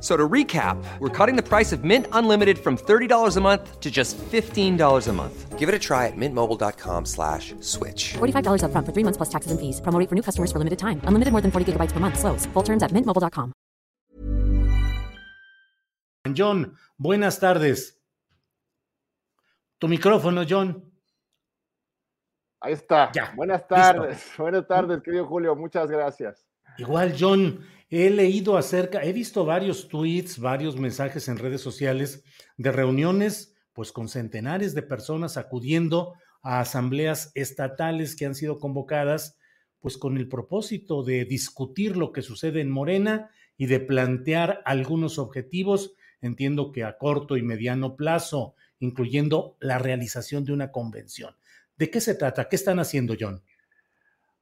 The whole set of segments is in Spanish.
So to recap, we're cutting the price of Mint Unlimited from $30 a month to just $15 a month. Give it a try at mintmobile.com slash switch. $45 up front for three months plus taxes and fees. Promo for new customers for limited time. Unlimited more than 40 gigabytes per month. Slows. Full terms at mintmobile.com. John, buenas tardes. Tu micrófono, John. Ahí está. Ya, Buenas tardes. Buenas tardes, querido Julio. Muchas gracias. Igual, John, he leído acerca, he visto varios tweets, varios mensajes en redes sociales de reuniones, pues con centenares de personas acudiendo a asambleas estatales que han sido convocadas, pues con el propósito de discutir lo que sucede en Morena y de plantear algunos objetivos, entiendo que a corto y mediano plazo, incluyendo la realización de una convención. ¿De qué se trata? ¿Qué están haciendo, John?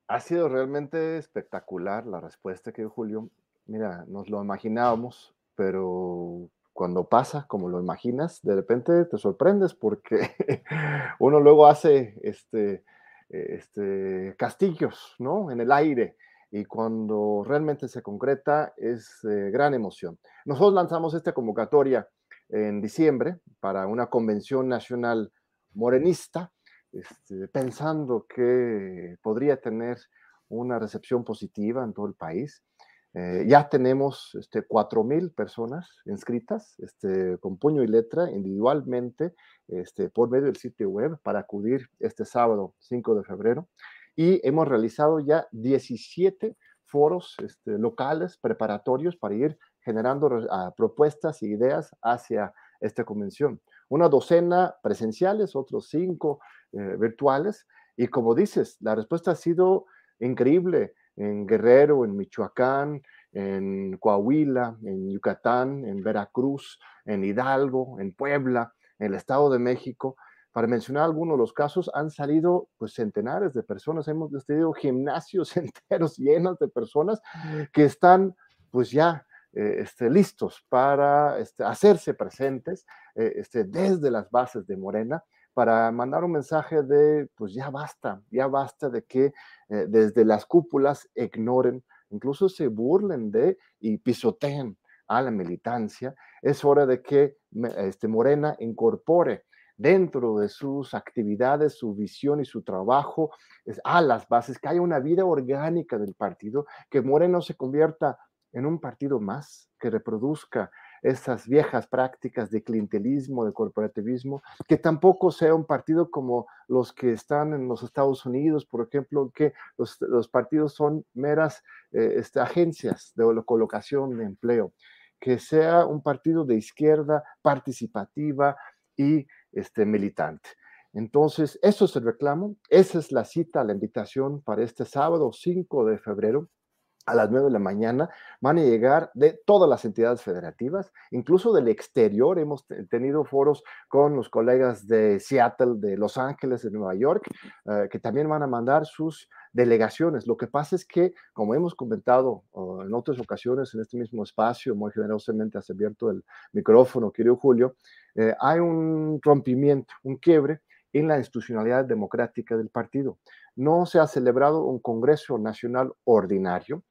Ha sido realmente espectacular la respuesta que dio Julio. Mira, nos lo imaginábamos, pero cuando pasa como lo imaginas, de repente te sorprendes porque uno luego hace este, este, castillos, ¿no? En el aire. Y cuando realmente se concreta es eh, gran emoción. Nosotros lanzamos esta convocatoria en diciembre para una convención nacional morenista este, pensando que podría tener una recepción positiva en todo el país. Eh, ya tenemos este, 4.000 personas inscritas este, con puño y letra individualmente este, por medio del sitio web para acudir este sábado 5 de febrero. Y hemos realizado ya 17 foros este, locales preparatorios para ir generando propuestas e ideas hacia esta convención. Una docena presenciales, otros cinco eh, virtuales. Y como dices, la respuesta ha sido increíble en Guerrero, en Michoacán, en Coahuila, en Yucatán, en Veracruz, en Hidalgo, en Puebla, en el Estado de México. Para mencionar algunos de los casos, han salido pues centenares de personas, hemos tenido gimnasios enteros llenos de personas que están pues ya eh, este, listos para este, hacerse presentes eh, este, desde las bases de Morena para mandar un mensaje de, pues ya basta, ya basta de que eh, desde las cúpulas ignoren, incluso se burlen de y pisoteen a la militancia. Es hora de que este, Morena incorpore dentro de sus actividades, su visión y su trabajo a las bases, que haya una vida orgánica del partido, que Morena se convierta en un partido más, que reproduzca esas viejas prácticas de clientelismo, de corporativismo, que tampoco sea un partido como los que están en los Estados Unidos, por ejemplo, que los, partidos son meras eh, este, agencias de colocación de empleo, que sea un partido de izquierda participativa y este, militante. Entonces, eso es el reclamo, esa es la cita, la invitación para este sábado 5 de febrero a las 9 de la mañana, van a llegar de todas las entidades federativas, incluso del exterior. Hemos tenido foros con los colegas de Seattle, de Los Ángeles, de Nueva York, eh, que también van a mandar sus delegaciones. Lo que pasa es que, como hemos comentado en otras ocasiones en este mismo espacio, muy generosamente has abierto el micrófono, querido Julio, eh, hay un rompimiento, un quiebre en la institucionalidad democrática del partido. No se ha celebrado un Congreso Nacional Ordinario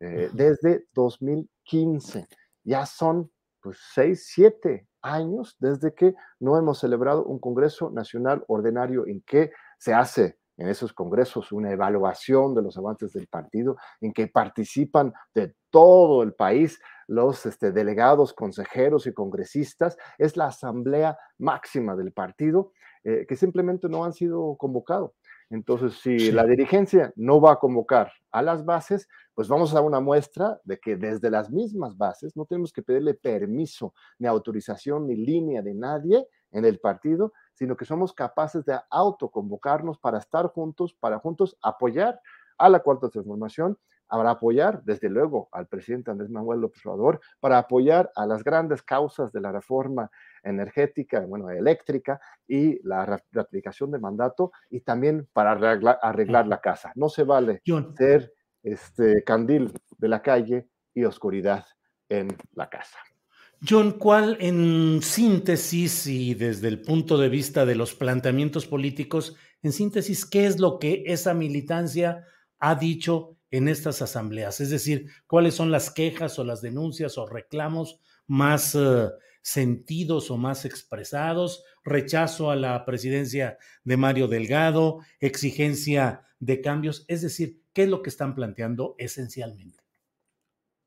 eh, desde 2015. Ya son pues, seis, siete años desde que no hemos celebrado un Congreso Nacional Ordinario en que se hace en esos congresos una evaluación de los avances del partido, en que participan de todo el país los este, delegados, consejeros y congresistas. Es la asamblea máxima del partido eh, que simplemente no han sido convocados. Entonces, si la dirigencia no va a convocar a las bases, pues vamos a dar una muestra de que desde las mismas bases no tenemos que pedirle permiso, ni autorización, ni línea de nadie en el partido, sino que somos capaces de autoconvocarnos para estar juntos, para juntos apoyar a la cuarta transformación, para apoyar, desde luego, al presidente Andrés Manuel López Obrador, para apoyar a las grandes causas de la reforma energética, bueno, eléctrica y la ratificación de mandato y también para arreglar, la casa. No se vale ser este candil de la calle y oscuridad en la casa. John, ¿cuál en síntesis y desde el punto de vista de los planteamientos políticos, en síntesis, qué es lo que esa militancia ha dicho en estas asambleas? Es decir, ¿cuáles son las quejas o las denuncias o reclamos más eh, sentidos o más expresados? Rechazo a la presidencia de Mario Delgado, exigencia de cambios. Es decir, ¿qué es lo que están planteando esencialmente?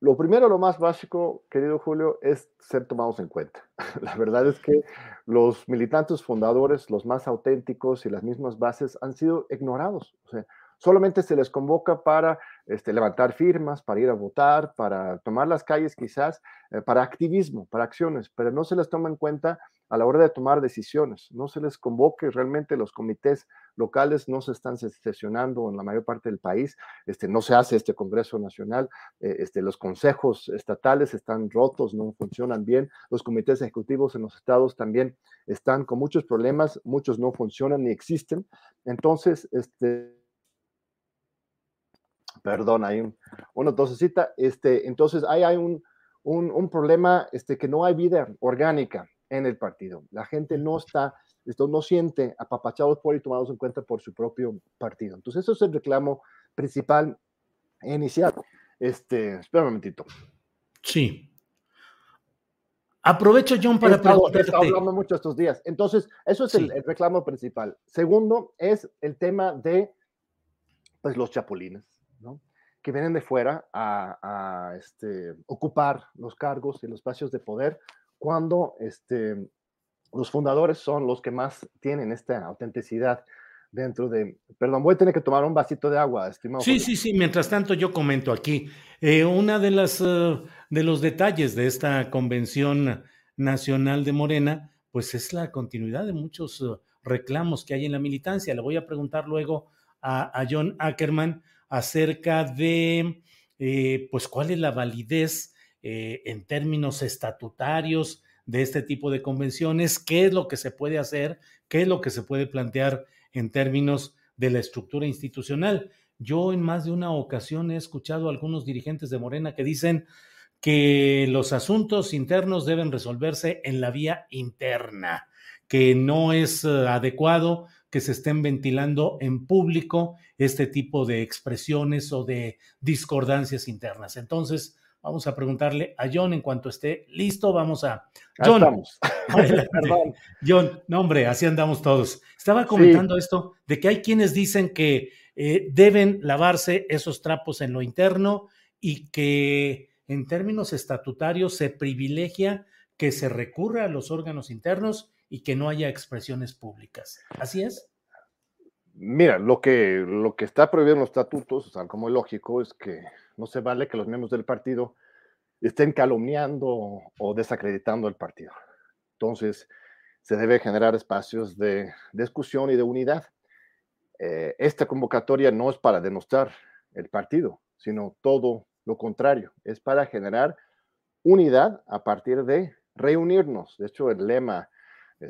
Lo primero, lo más básico, querido Julio, es ser tomados en cuenta. La verdad es que los militantes fundadores, los más auténticos y las mismas bases han sido ignorados. O sea, solamente se les convoca para este, levantar firmas, para ir a votar, para tomar las calles quizás, eh, para activismo, para acciones, pero no se les toma en cuenta a la hora de tomar decisiones, no se les convoque, realmente los comités locales no se están sesionando en la mayor parte del país, este, no se hace este Congreso Nacional, eh, este, los consejos estatales están rotos, no funcionan bien, los comités ejecutivos en los estados también están con muchos problemas, muchos no funcionan ni existen, entonces, este perdón, hay un, una tosecita, este, entonces ahí hay un, un, problema este, que no hay vida orgánica en el partido. La gente no está, esto no siente apapachados por y tomados en cuenta por su propio partido. Entonces, eso es el reclamo principal inicial. Este, espera un momentito. Sí. Aprovecho, John, para preguntarte. He hablando mucho estos días. Entonces, eso es el, el, reclamo principal. Segundo, es el tema de pues, los chapulines que vienen de fuera a, este, ocupar los cargos y los espacios de poder cuando este, los fundadores son los que más tienen esta autenticidad dentro de... Perdón, voy a tener que tomar un vasito de agua, estimado. Sí, sí, sí, mientras tanto yo comento aquí. Eh, una de las eh, de los detalles de esta convención nacional de Morena, pues es la continuidad de muchos eh, reclamos que hay en la militancia. Le voy a preguntar luego a, a John Ackerman acerca de, eh, pues, cuál es la validez eh, en términos estatutarios de este tipo de convenciones, qué es lo que se puede hacer, qué es lo que se puede plantear en términos de la estructura institucional. Yo en más de una ocasión he escuchado a algunos dirigentes de Morena que dicen que los asuntos internos deben resolverse en la vía interna, que no es eh, adecuado que se estén ventilando en público este tipo de expresiones o de discordancias internas. Entonces, vamos a preguntarle a John en cuanto esté listo. Vamos a. John, John, no, hombre, así andamos todos. Estaba comentando esto de que hay quienes dicen que eh, deben lavarse esos trapos en lo interno y que en términos estatutarios se privilegia que se recurra a los órganos internos y que no haya expresiones públicas. ¿Así es? Mira, lo que, lo que está prohibido en los estatutos, o como es lógico, es que no se vale que los miembros del partido estén calumniando o desacreditando el partido. Entonces, se debe generar espacios de discusión y de unidad. Eh, esta convocatoria no es para denostar el partido, sino todo lo contrario, es para generar unidad a partir de reunirnos. De hecho, el lema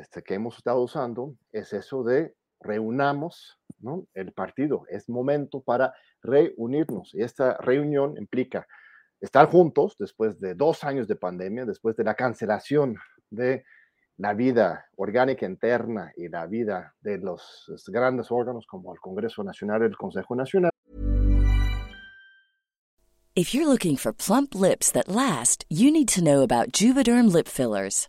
este, que hemos estado usando es eso de reunamos ¿no? el partido. Es momento para reunirnos. Y esta reunión implica estar juntos después de dos años de pandemia, después de la cancelación de la vida orgánica interna y la vida de los grandes órganos como el Congreso Nacional y el Consejo Nacional. If you're looking for plump lips that last, you need to know about Juvederm lip fillers.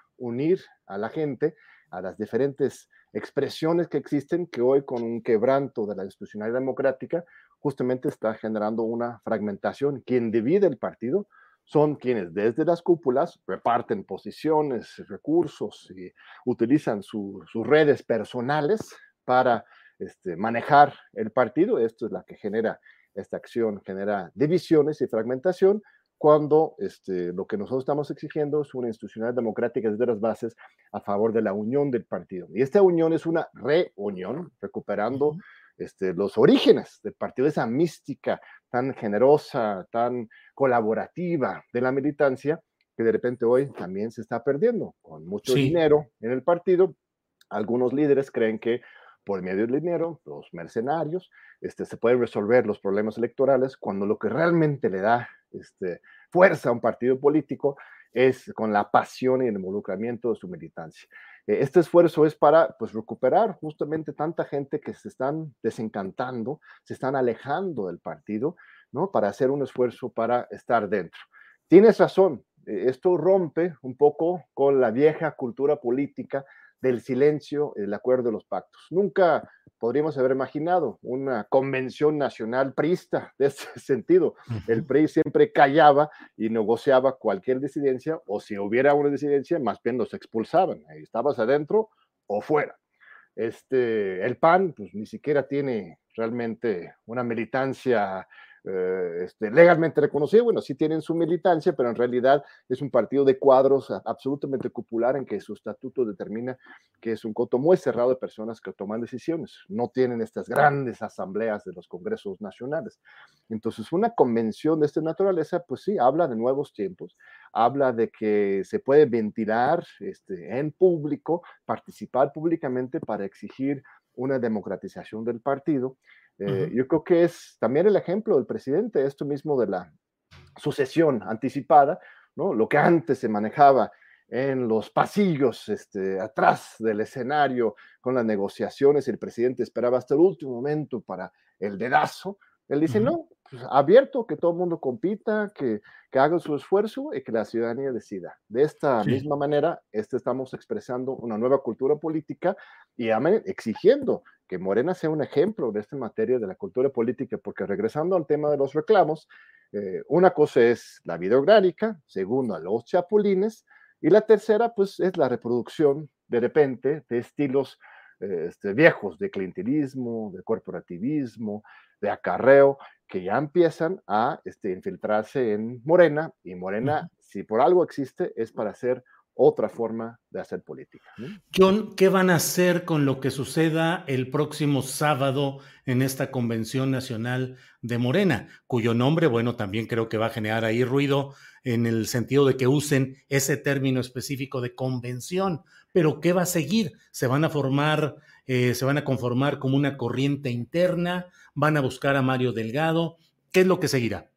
unir a la gente a las diferentes expresiones que existen que hoy con un quebranto de la institucionalidad democrática justamente está generando una fragmentación. Quien divide el partido son quienes desde las cúpulas reparten posiciones, recursos y utilizan su- sus redes personales para este, manejar el partido. Esto es la que genera esta acción, genera divisiones y fragmentación cuando este, lo que nosotros estamos exigiendo es una institucionalidad democrática desde las bases a favor de la unión del partido. Y esta unión es una reunión, recuperando este, los orígenes del partido, esa mística tan generosa, tan colaborativa de la militancia, que de repente hoy también se está perdiendo, con mucho Sí. dinero en el partido. Algunos líderes creen que por medio del dinero, los mercenarios, este, se pueden resolver los problemas electorales cuando lo que realmente le da este, fuerza a un partido político es con la pasión y el involucramiento de su militancia. Eh, Este esfuerzo es para pues, recuperar justamente tanta gente que se están desencantando, se están alejando del partido, ¿no? Para hacer un esfuerzo para estar dentro. Tienes razón, eh, esto rompe un poco con la vieja cultura política del silencio, el acuerdo de los pactos. Nunca podríamos haber imaginado una convención nacional priista de ese sentido. El PRI siempre callaba y negociaba cualquier disidencia, o si hubiera una disidencia, más bien los expulsaban. Ahí estabas adentro o fuera. Este, el PAN, pues ni siquiera tiene realmente una militancia eh, este, legalmente reconocida. Bueno, sí tienen su militancia, pero en realidad es un partido de cuadros absolutamente popular en que su estatuto determina que es un coto muy cerrado de personas que toman decisiones. No tienen estas grandes asambleas de los congresos nacionales. Entonces, una convención de esta naturaleza, pues sí, habla de nuevos tiempos, habla de que se puede ventilar este, en público, participar públicamente para exigir una democratización del partido. Eh. Yo creo que es también el ejemplo del presidente, esto mismo de la sucesión anticipada, ¿no? Lo que antes se manejaba en los pasillos, este, atrás del escenario, con las negociaciones, el presidente esperaba hasta el último momento para el dedazo. Él dice, no, pues, abierto, que todo el mundo compita, que, que haga su esfuerzo y que la ciudadanía decida. De esta Sí. misma manera, este estamos expresando una nueva cultura política y exigiendo que Morena sea un ejemplo de esta materia de la cultura política, porque regresando al tema de los reclamos, eh, una cosa es la vida orgánica, segundo, los chapulines, y la tercera, pues, es la reproducción de repente de estilos eh, este, viejos de clientelismo, de corporativismo, de acarreo, que ya empiezan a este, infiltrarse en Morena, y Morena, si por algo existe, es para ser otra forma de hacer política. John, ¿qué van a hacer con lo que suceda el próximo sábado en esta Convención Nacional de Morena, cuyo nombre, bueno, también creo que va a generar ahí ruido en el sentido de que usen ese término específico de convención? Pero ¿qué va a seguir? ¿Se van a formar, eh, se van a conformar como una corriente interna? ¿Van a buscar a Mario Delgado? ¿Qué es lo que seguirá?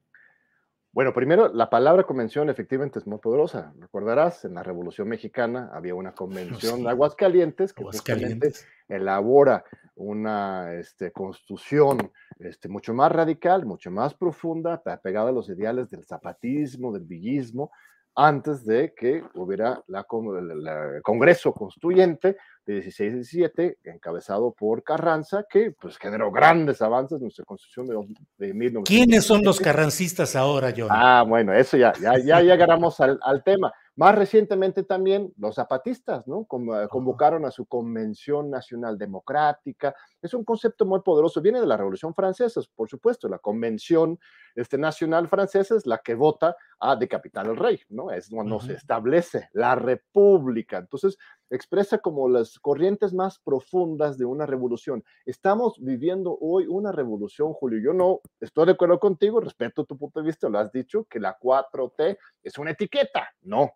Bueno, primero, la palabra convención efectivamente es muy poderosa. Recordarás, en la Revolución Mexicana había una convención de Aguascalientes que Aguascalientes. elabora una este, constitución este, mucho más radical, mucho más profunda, pegada a los ideales del zapatismo, del villismo, antes de que hubiera la, el Congreso Constituyente de 16-17, encabezado por Carranza, que pues generó grandes avances en nuestra constitución de, de 1917. ¿Quiénes son los carrancistas ahora, John? Ah, bueno, eso ya, ya, ya llegaremos al, al tema. Más recientemente también los zapatistas, ¿no? Convocaron a su Convención Nacional Democrática. Es un concepto muy poderoso. Viene de la Revolución Francesa, por supuesto. La Convención este, Nacional Francesa es la que vota a decapitar al rey, ¿no? Es cuando se establece la república. Entonces, expresa como las corrientes más profundas de una revolución. Estamos viviendo hoy una revolución, Julio. Yo no estoy de acuerdo contigo, respeto tu punto de vista, lo has dicho, que la 4T es una etiqueta. No,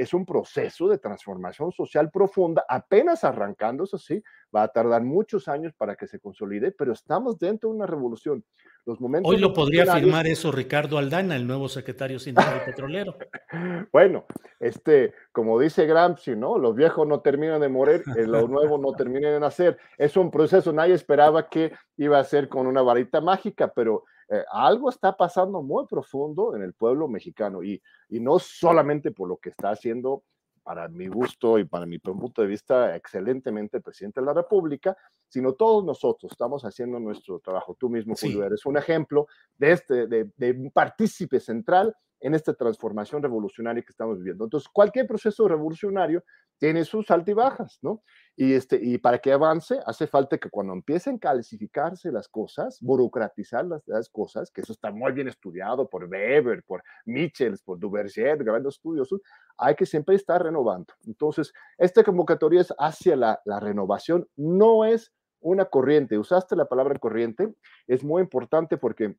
es un proceso de transformación social profunda, apenas arrancando, eso sí, va a tardar muchos años para que se consolide, pero estamos dentro de una revolución. Los momentos Hoy lo podría afirmar eso Ricardo Aldana, el nuevo secretario sindical petrolero. bueno, este, como dice Gramsci, ¿no? Los viejos no terminan de morir, eh, los nuevos no terminan de nacer. Es un proceso, nadie esperaba que iba a ser con una varita mágica, pero eh, algo está pasando muy profundo en el pueblo mexicano y, y no solamente por lo que está haciendo para mi gusto y para mi punto de vista excelentemente el presidente de la República, sino todos nosotros estamos haciendo nuestro trabajo. Tú mismo, Julio, eres un ejemplo de, este, de, de un partícipe central en esta transformación revolucionaria que estamos viviendo. Entonces, cualquier proceso revolucionario tiene sus altibajas, ¿no? Y, este, y para que avance, hace falta que cuando empiecen a calcificarse las cosas, burocratizar las, las cosas, que eso está muy bien estudiado por Weber, por Michels, por Duverger, grandes estudiosos, hay que siempre estar renovando. Entonces, esta convocatoria es hacia la, la renovación, no es una corriente. Usaste la palabra corriente, es muy importante porque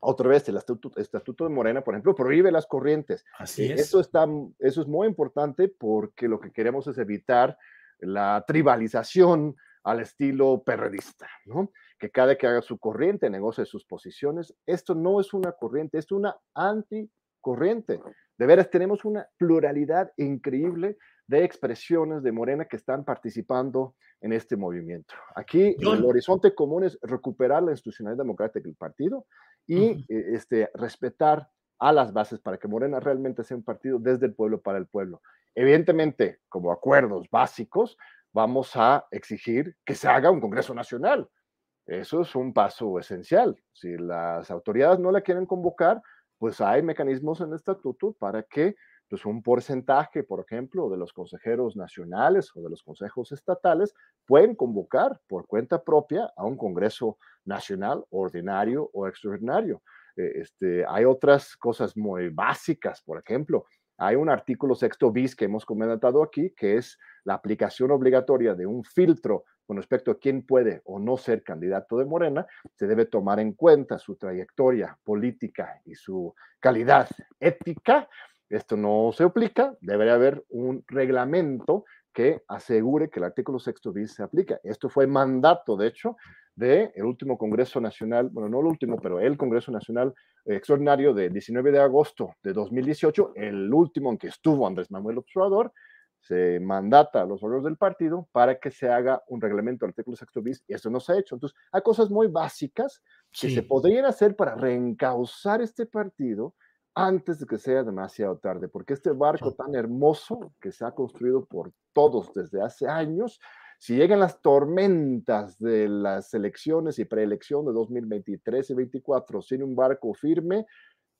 otra vez, el estatuto, de Morena, por ejemplo, prohíbe las corrientes. Así es. Eso, está, eso es muy importante porque lo que queremos es evitar la tribalización al estilo perredista, ¿no? Que cada que haga su corriente negocie sus posiciones. Esto no es una corriente, es una anticorriente. De veras, tenemos una pluralidad increíble de expresiones de Morena que están participando en este movimiento. Aquí el horizonte común es recuperar la institucionalidad democrática del partido, y e, este, respetar a las bases para que Morena realmente sea un partido desde el pueblo para el pueblo. Evidentemente, como acuerdos básicos, vamos a exigir que se haga un Congreso Nacional. Eso es un paso esencial. Si las autoridades no la quieren convocar, pues hay mecanismos en el estatuto para que pues un porcentaje, por ejemplo, de los consejeros nacionales o de los consejos estatales pueden convocar por cuenta propia a un Congreso Nacional ordinario o extraordinario. Eh, este, hay otras cosas muy básicas, por ejemplo, hay un artículo sexto bis que hemos comentado aquí, que es la aplicación obligatoria de un filtro con respecto a quién puede o no ser candidato de Morena, se debe tomar en cuenta su trayectoria política y su calidad ética esto no se aplica, debería haber un reglamento que asegure que el artículo sexto bis se aplica. Esto fue mandato, de hecho, del el último Congreso Nacional, bueno, no el último, pero el Congreso Nacional Extraordinario de 19 de agosto de 2018, el último en que estuvo Andrés Manuel Observador, se mandata a los órganos del partido para que se haga un reglamento del artículo sexto bis, y eso no se ha hecho. Entonces, hay cosas muy básicas que se podrían hacer para reencauzar este partido, antes de que sea demasiado tarde, porque este barco tan hermoso que se ha construido por todos desde hace años, si llegan las tormentas de las elecciones y preelección de 2023 y 2024 sin un barco firme,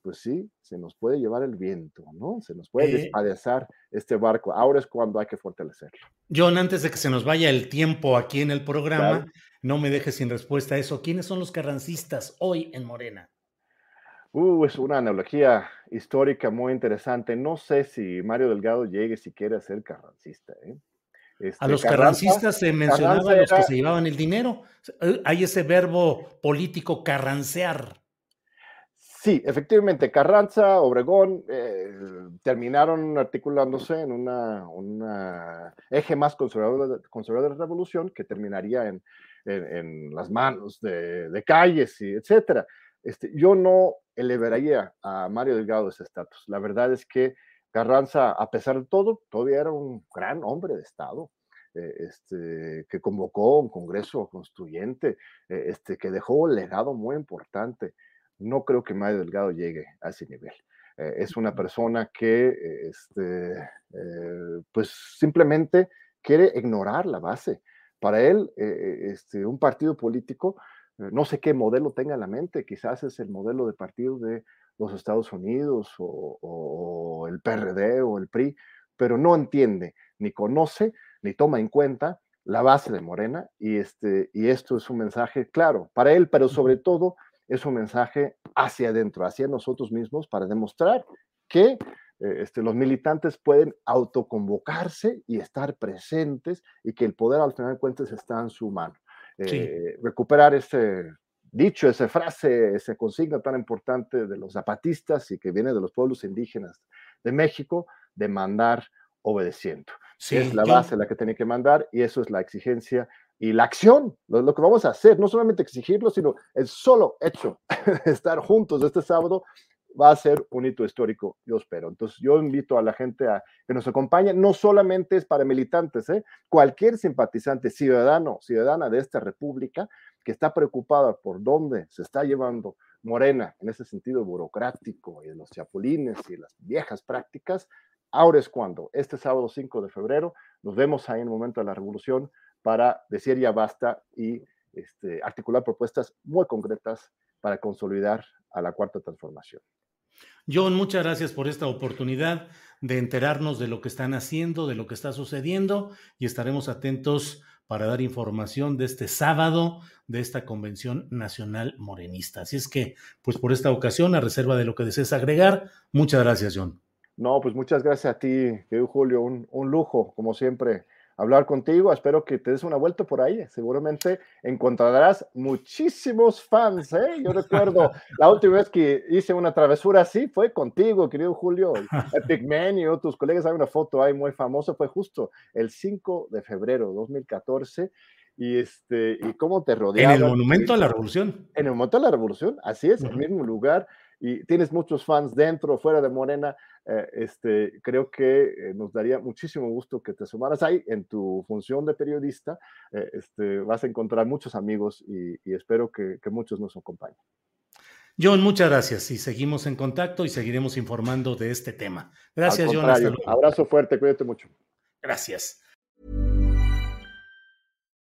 pues sí, se nos puede llevar el viento, ¿no? Se nos puede despadezar este barco. Ahora es cuando hay que fortalecerlo. John, antes de que se nos vaya el tiempo aquí en el programa, no me dejes sin respuesta a eso. ¿Quiénes son los carrancistas hoy en Morena? Uh, es una analogía histórica muy interesante. No sé si Mario Delgado llegue siquiera a ser carrancista. ¿eh? Este, a los carrancistas se mencionaba los que se llevaban el dinero. Hay ese verbo político carrancear. Sí, efectivamente, Carranza, Obregón eh, terminaron articulándose en un eje más conservador, conservador, de la revolución que terminaría en, en, las manos de, de, calles y etcétera. Este, yo no elevaría a Mario Delgado ese estatus. La verdad es que Carranza, a pesar de todo, todavía era un gran hombre de Estado. Eh, este, que convocó un Congreso constituyente, eh, este, que dejó un legado muy importante no creo que Mario Delgado llegue a ese nivel. Eh, es una persona que, eh, este, eh, pues simplemente quiere ignorar la base. Para él, este, un partido político, no sé qué modelo tenga en la mente, quizás es el modelo de partido de los Estados Unidos o, o el PRD o el PRI, pero no entiende, ni conoce, ni toma en cuenta la base de Morena y, este, y esto es un mensaje claro para él, pero sobre todo es un mensaje hacia adentro, hacia nosotros mismos, para demostrar que eh, este, los militantes pueden autoconvocarse y estar presentes y que el poder al final de cuentas está en su mano. Eh, recuperar ese dicho, esa frase, esa consigna tan importante de los zapatistas y que viene de los pueblos indígenas de México, de mandar obedeciendo. es la base la que tiene que mandar y eso es la exigencia y la acción, lo, que vamos a hacer, no solamente exigirlo, sino el solo hecho de estar juntos este sábado va a ser un hito histórico, yo espero. Entonces, yo invito a la gente a que nos acompañe, no solamente es para militantes, ¿eh? cualquier simpatizante, ciudadano, ciudadana de esta república que está preocupada por dónde se está llevando Morena en ese sentido burocrático y de los chapulines y las viejas prácticas, ahora es cuando, este sábado 5 de febrero, nos vemos ahí en el momento de la revolución para decir ya basta y este, articular propuestas muy concretas para consolidar a la cuarta transformación. John, muchas gracias por esta oportunidad de enterarnos de lo que están haciendo, de lo que está sucediendo y estaremos atentos para dar información de este sábado de esta Convención Nacional Morenista. Así es que, pues por esta ocasión, a reserva de lo que desees agregar, muchas gracias, John. No, pues muchas gracias a ti, querido Julio, un, un lujo, como siempre, hablar contigo. Espero que te des una vuelta por ahí. Seguramente encontrarás muchísimos fans. ¿eh? Yo recuerdo la última vez que hice una travesura así fue contigo, querido Julio. Epic Man y tus colegas hay una foto ahí muy famosa. Fue justo el 5 de febrero de 2014 y este y cómo te rodeaba. En el Monumento a la Revolución. En el Monumento a la Revolución, así es, en el mismo lugar y tienes muchos fans dentro, fuera de Morena, eh, este, creo que eh, nos daría muchísimo gusto que te sumaras ahí en tu función de periodista. Eh, este, vas a encontrar muchos amigos y, espero que, muchos nos acompañen. John, muchas gracias y seguimos en contacto y seguiremos informando de este tema. Gracias, John. Abrazo fuerte, cuídate mucho. Gracias.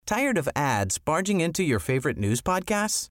Tired of ads barging into your favorite news podcasts?